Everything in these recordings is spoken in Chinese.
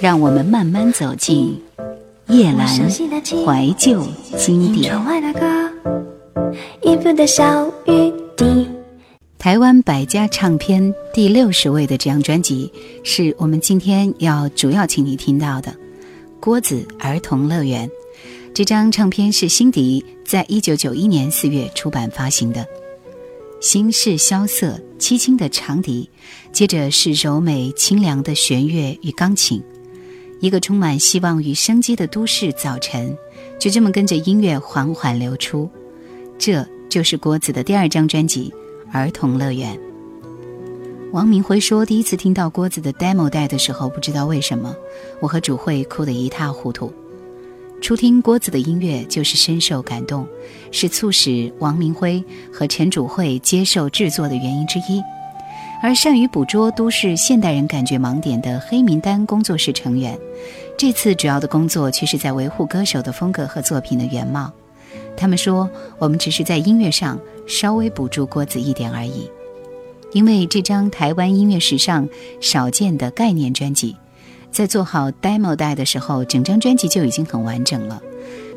让我们慢慢走进叶阑怀旧经典。台湾百家唱片第六十位的这张专辑，是我们今天要主要请你听到的《郭子儿童乐园》。这张唱片是辛迪在一九九一年四月出版发行的。心事萧瑟，凄清的长笛，接着是柔美清凉的弦乐与钢琴，一个充满希望与生机的都市早晨，就这么跟着音乐缓缓流出。这就是郭子的第二张专辑《儿童乐园》。王明辉说，第一次听到郭子的 demo 带的时候，不知道为什么，我和主慧哭得一塌糊涂。初听郭子的音乐就是深受感动，是促使王明辉和陈主慧接受制作的原因之一。而善于捕捉都市现代人感觉盲点的黑名单工作室成员，这次主要的工作却是在维护歌手的风格和作品的原貌。他们说：“我们只是在音乐上稍微补助郭子一点而已，因为这张台湾音乐史上少见的概念专辑。”在做好 demo 带的时候，整张专辑就已经很完整了，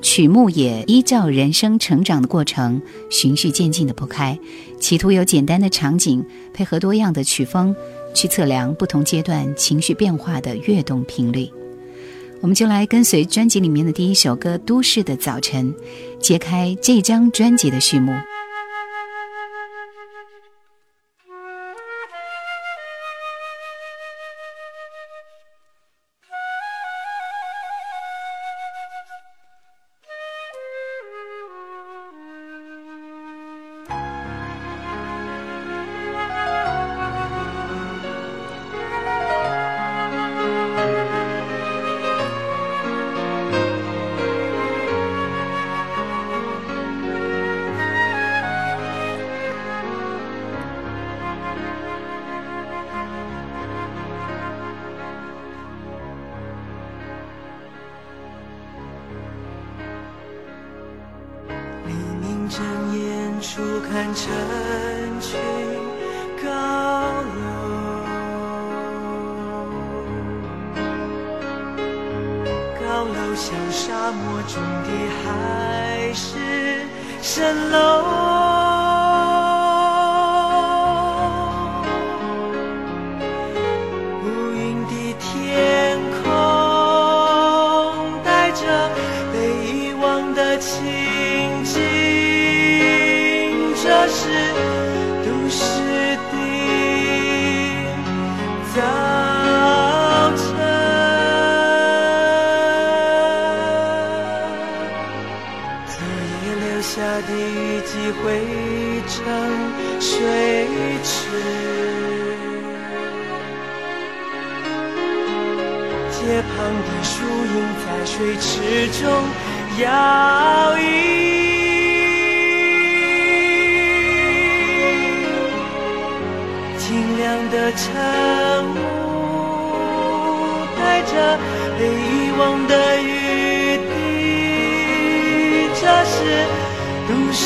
曲目也依照人生成长的过程循序渐进的铺开，企图有简单的场景配合多样的曲风，去测量不同阶段情绪变化的跃动频率。我们就来跟随专辑里面的第一首歌《都市的早晨》，揭开这张专辑的序幕。水池中摇曳，清凉的晨雾带着被遗忘的雨滴，这是都市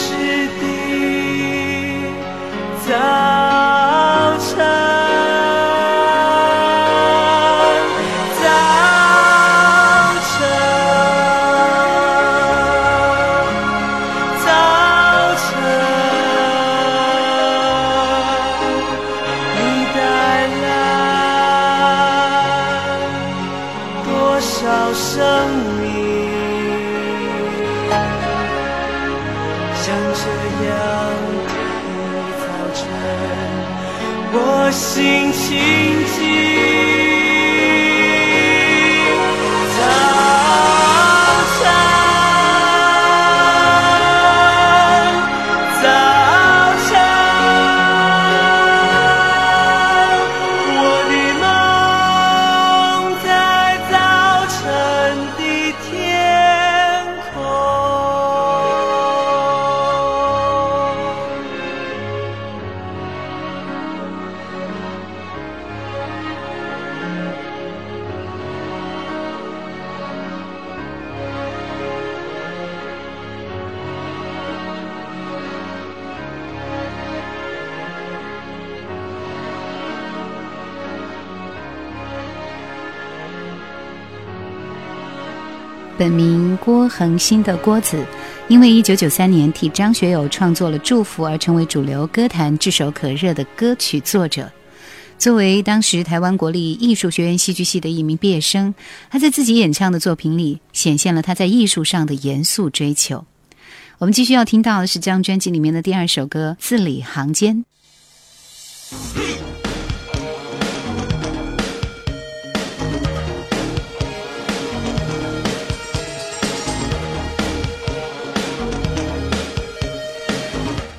本名郭恒新的郭子，因为1993年替张学友创作了《祝福》而成为主流歌坛炙手可热的歌曲作者。作为当时台湾国立艺术学院戏剧系的一名毕业生，他在自己演唱的作品里显现了他在艺术上的严肃追求。我们继续要听到的是这张专辑里面的第二首歌《字里行间》。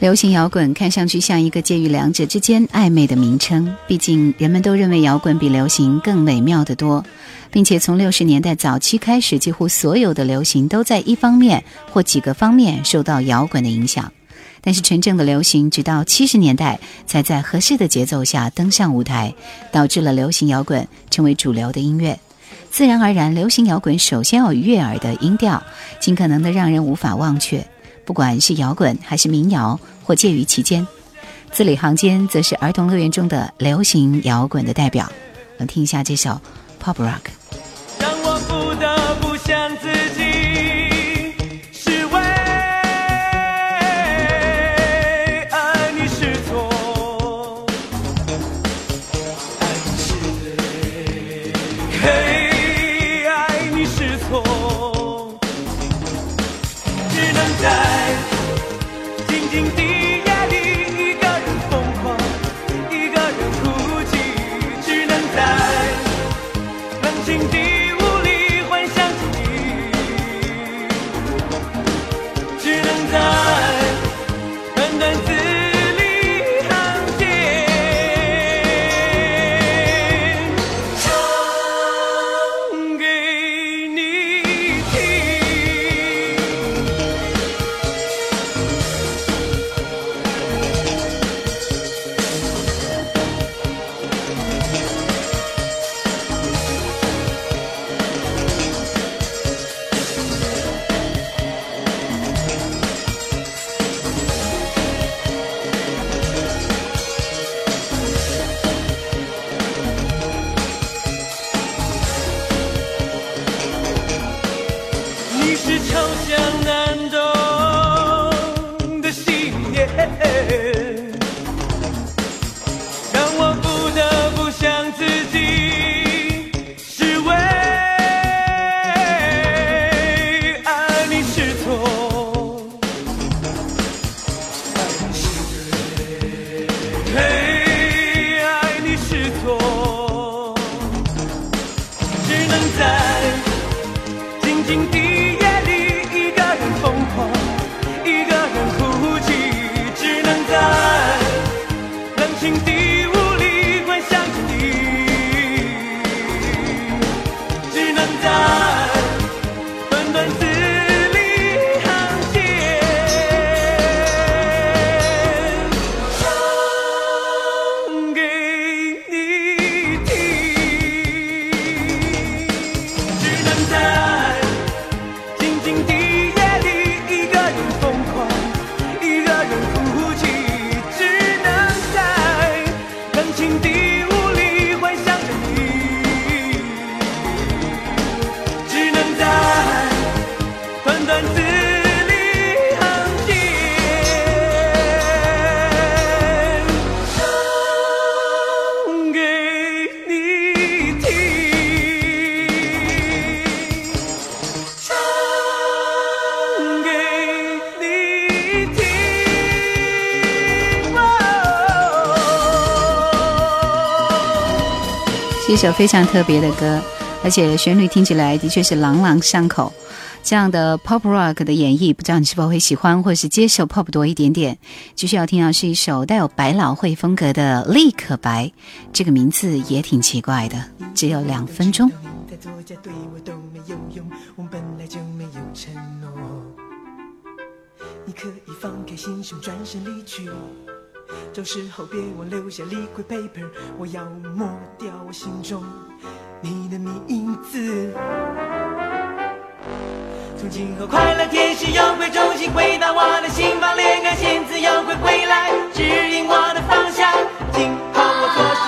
流行摇滚看上去像一个介于两者之间暧昧的名称，毕竟人们都认为摇滚比流行更美妙得多，并且从六十年代早期开始，几乎所有的流行都在一方面或几个方面受到摇滚的影响。但是纯正的流行，直到七十年代才在合适的节奏下登上舞台，导致了流行摇滚成为主流的音乐。自然而然，流行摇滚首先要悦耳的音调，尽可能的让人无法忘却。不管是摇滚还是民谣，或介于其间，字里行间则是儿童乐园中的流行摇滚的代表。我们听一下这首 Pop Rock。是一首非常特别的歌，而且旋律听起来的确是朗朗上口。这样的 pop rock 的演绎，不知道你是否会喜欢，或是接受 pop 多一点点。继续要听到是一首带有百老汇风格的《立可白》，这个名字也挺奇怪的，只有两分钟。你，可以放开心胸，转身离去。走时候别忘留下 liquid paper，我要抹掉我心中你的名字。从今后快乐天使又会重新回到我的心房，恋爱仙子又会回来指引我的方向。今后我做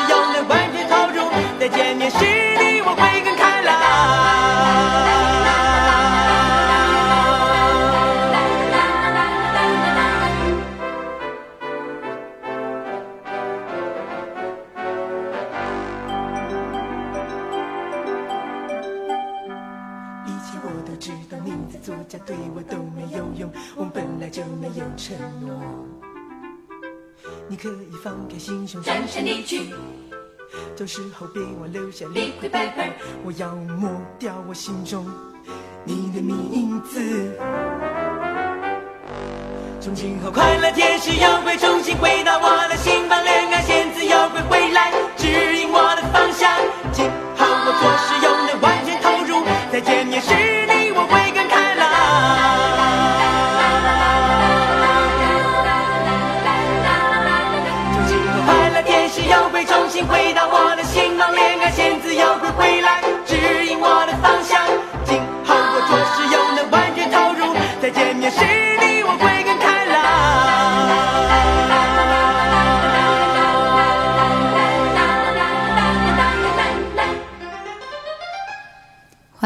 以放开心胸，转身离去，走时候别忘留下理亏白本。我要抹掉我心中你的名字。从今后，快乐天使又会重新回到我的心房，恋爱仙子又会回来指引我的方向。今后我做事又能完全投入，再见面时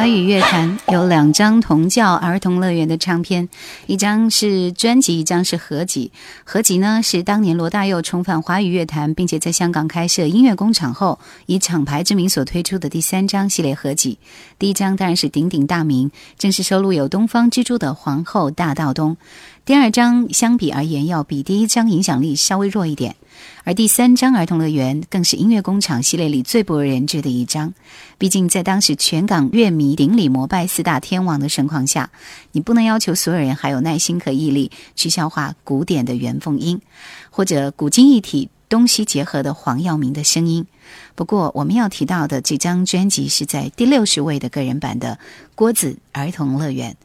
华语乐坛有两张同叫儿童乐园的唱片，一张是专辑，一张是合集。合集呢是当年罗大佑重返华语乐坛，并且在香港开设音乐工厂后，以厂牌之名所推出的第三张系列合集。第一张当然是鼎鼎大名，正是收录有《东方之珠》的《皇后大道东》。第二张相比而言要比第一张影响力稍微弱一点，而第三张儿童乐园更是音乐工厂系列里最不为人知的一张。毕竟在当时全港乐迷顶礼膜拜四大天王的盛况下，你不能要求所有人还有耐心和毅力去消化古典的原凤音，或者古今一体、东西结合的黄耀明的声音。不过我们要提到的这张专辑是在第六十位的个人版的郭子儿童乐园。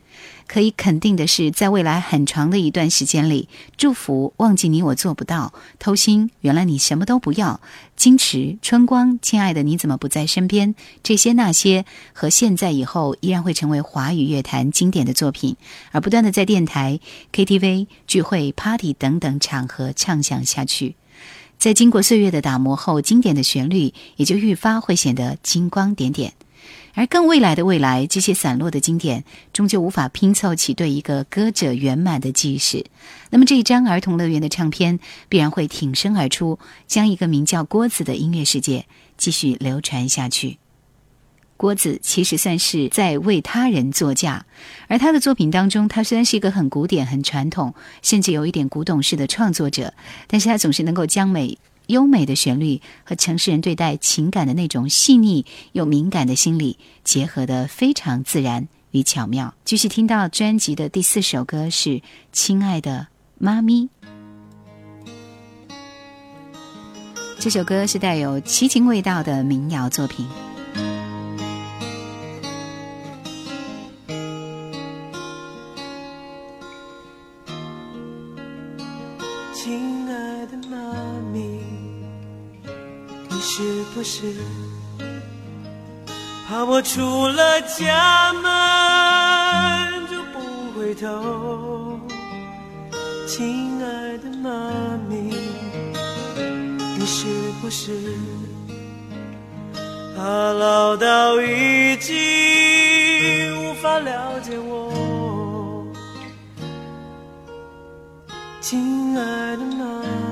可以肯定的是，在未来很长的一段时间里，祝福忘记你我做不到，偷心原来你什么都不要，矜持春光，亲爱的你怎么不在身边？这些那些和现在以后依然会成为华语乐坛经典的作品，而不断的在电台、KTV、聚会、Party 等等场合唱响下去，在经过岁月的打磨后，经典的旋律也就愈发会显得金光点点。而更未来的未来，这些散落的经典终究无法拼凑起对一个歌者圆满的记事。那么这一张儿童乐园的唱片必然会挺身而出，将一个名叫郭子的音乐世界继续流传下去。郭子其实算是在为他人作嫁，而他的作品当中，他虽然是一个很古典、很传统，甚至有一点古董式的创作者，但是他总是能够将美。优美的旋律和城市人对待情感的那种细腻又敏感的心理结合的非常自然与巧妙。继续听到专辑的第四首歌是《亲爱的妈咪》，这首歌是带有奇情味道的民谣作品。是不是怕我出了家门就不回头？亲爱的妈咪，你是不是怕老到已经无法了解我？亲爱的妈咪，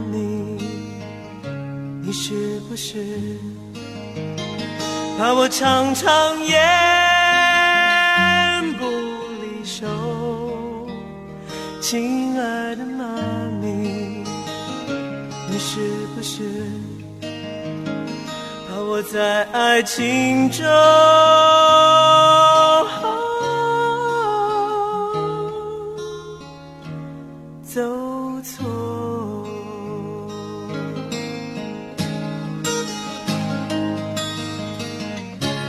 你是不是怕我常常言不离手？亲爱的妈咪，你是不是怕我在爱情中？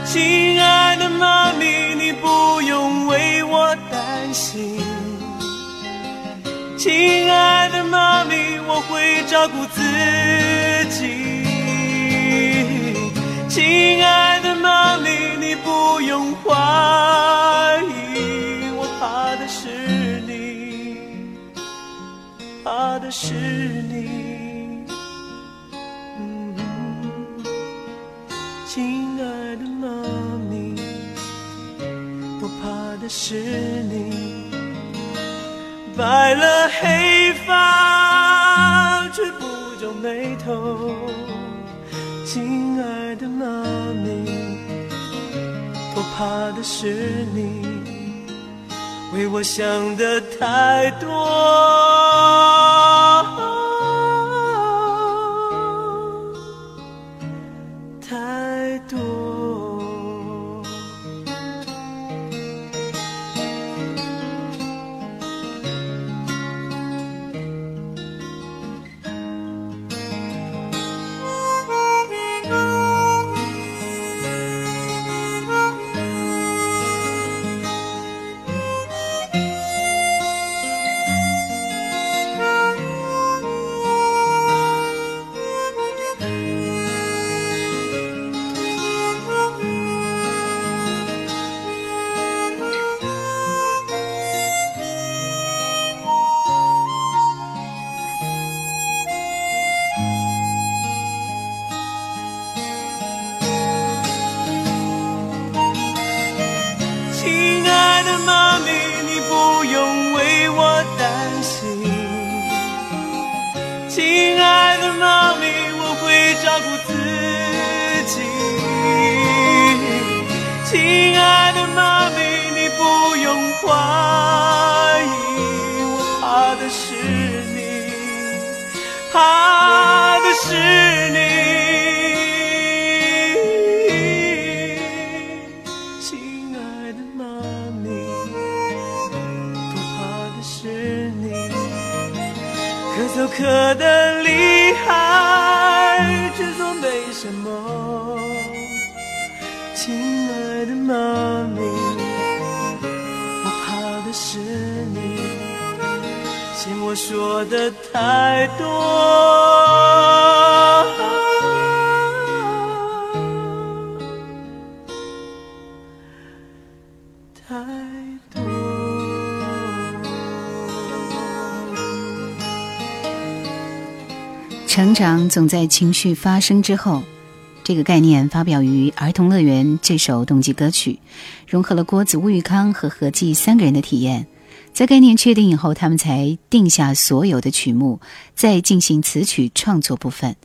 亲爱的妈咪，你不用为我担心。亲爱的妈咪，我会照顾自己。亲爱的妈咪，你不用怀疑，我怕的是你。怕的是你，是你，白了黑发却不皱眉头，亲爱的妈咪，我怕的是你。为我想的太多，用说的太多。成长总在情绪发生之后。这个概念发表于《儿童乐园》这首动机歌曲，融合了郭子、吴玉康和何季三个人的体验。在概念确定以后，他们才定下所有的曲目，再进行词曲创作部分。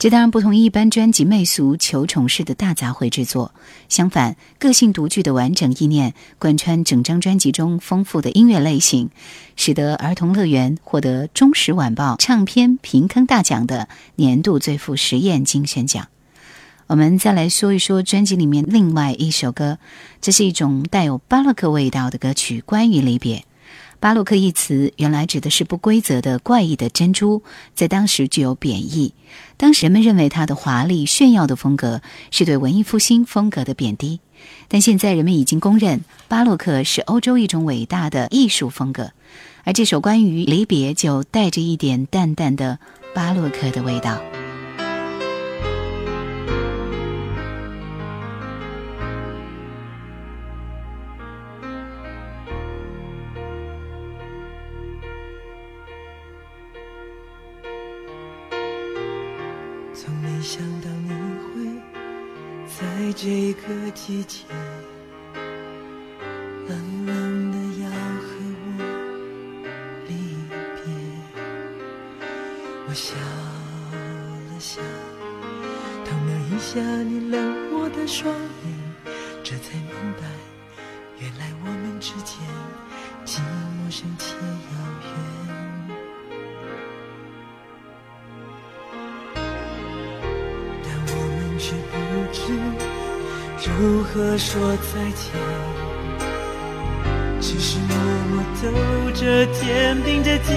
这当然不同于一般专辑媚俗求宠式的大杂烩制作，相反，个性独具的完整意念贯穿整张专辑中丰富的音乐类型，使得《儿童乐园》获得《中时晚报》唱片评坑大奖的年度最富实验精选奖。我们再来说一说专辑里面另外一首歌，这是一种带有巴洛克味道的歌曲，关于离别。巴洛克一词原来指的是不规则的、怪异的珍珠，在当时具有贬义。当时人们认为它的华丽炫耀的风格是对文艺复兴风格的贬低，但现在人们已经公认巴洛克是欧洲一种伟大的艺术风格。而这首关于离别就带着一点淡淡的巴洛克的味道。这个季节，冷冷的要和我离别。我笑了笑，偷瞄一下你冷漠的双眼，这才明白，原来我们之间既陌生且遥远。如何说再见，只是默默走着肩，并着肩，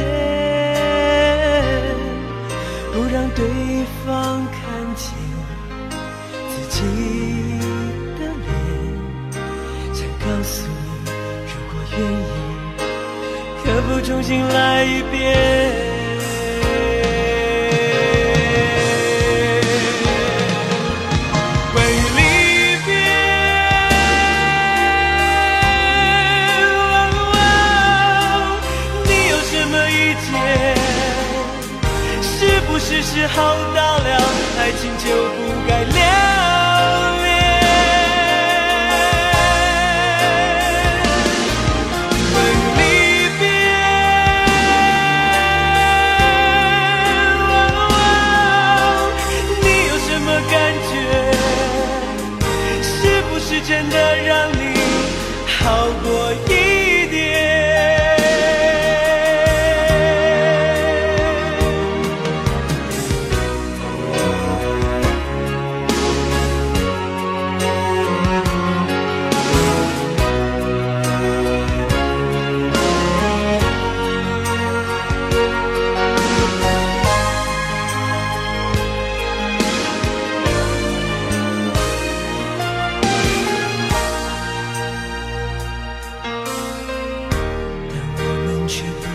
不让对方看见自己的脸，想告诉你，如果愿意，可否重新来一遍？只是时候到了，爱情就不该了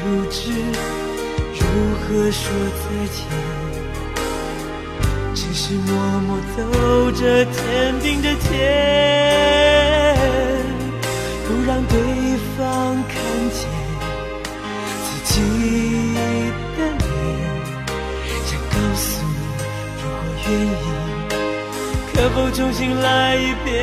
不知如何说再见，只是默默走着，坚定着天，不让对方看见自己的脸，想告诉你，如果愿意，可否重新来一遍？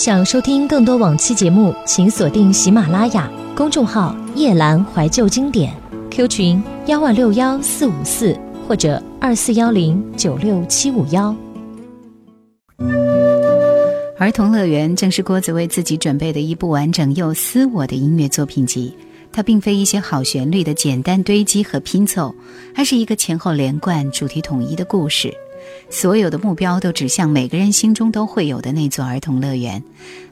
想收听更多往期节目，请锁定喜马拉雅公众号“夜阑怀旧经典 ”，Q 群幺万六幺四五四或者二四幺零九六七五幺。儿童乐园正是郭子为自己准备的一部完整又私我的音乐作品集。它并非一些好旋律的简单堆积和拼凑，它是一个前后连贯、主题统一的故事。所有的目标都指向每个人心中都会有的那座儿童乐园，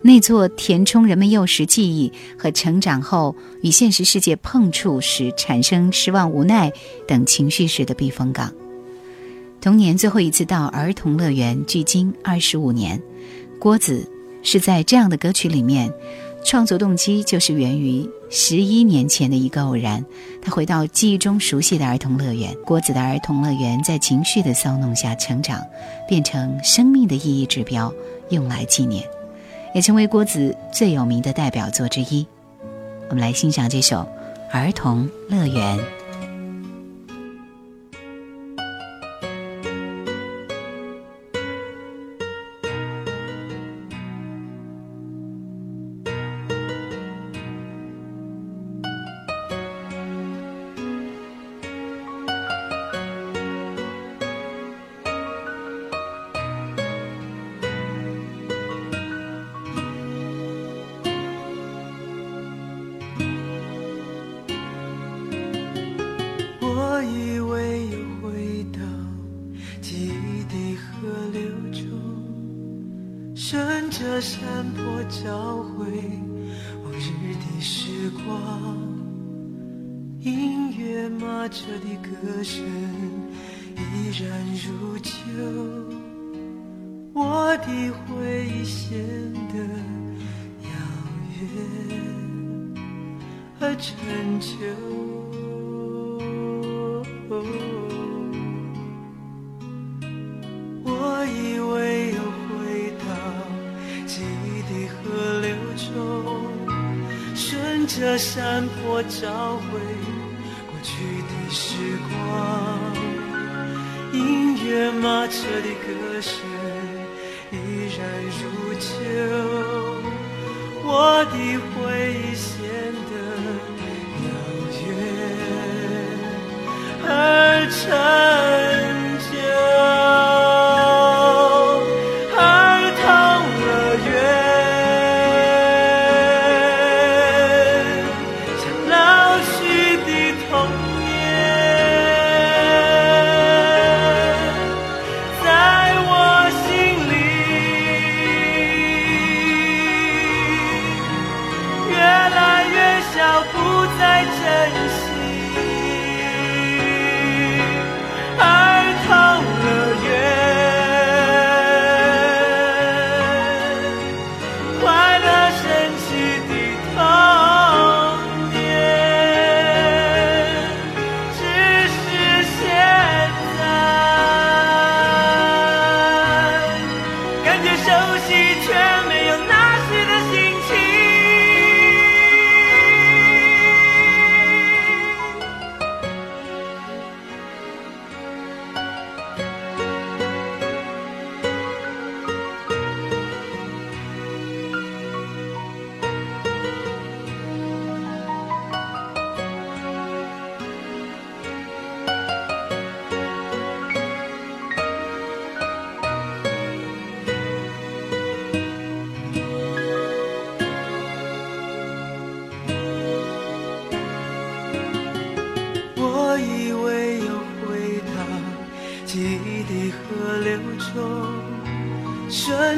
那座填充人们幼时记忆和成长后与现实世界碰触时产生失望、无奈等情绪时的避风港。童年最后一次到儿童乐园，距今二十五年。郭子是在这样的歌曲里面，创作动机就是源于十一年前的一个偶然。他回到记忆中熟悉的儿童乐园，郭子的儿童乐园在情绪的骚弄下成长，变成生命的意义指标，用来纪念，也成为郭子最有名的代表作之一。我们来欣赏这首《儿童乐园》。山坡交汇往日的时光。音乐马车的歌声依然如旧，我的回忆显得遥远而陈旧。顺着山坡找回过去的时光。音乐马车的歌声依然如旧，我的回忆显得遥远而陈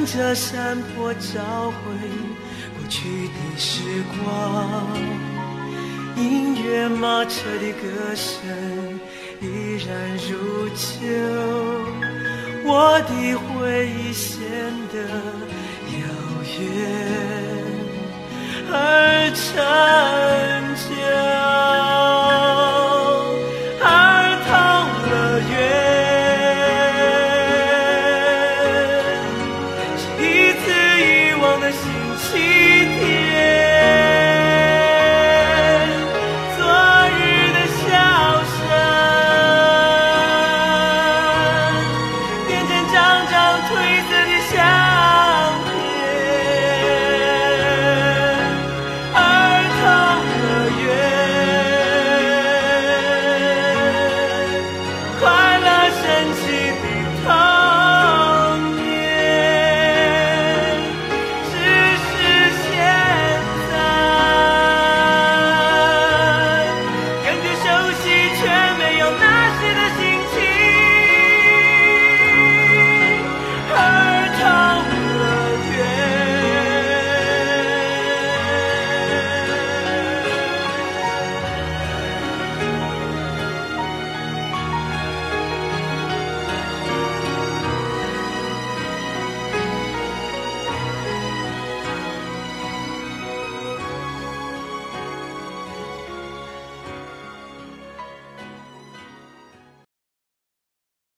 顺着山坡找回过去的时光。音乐马车的歌声依然如旧，我的回忆显得遥远。而陈旧。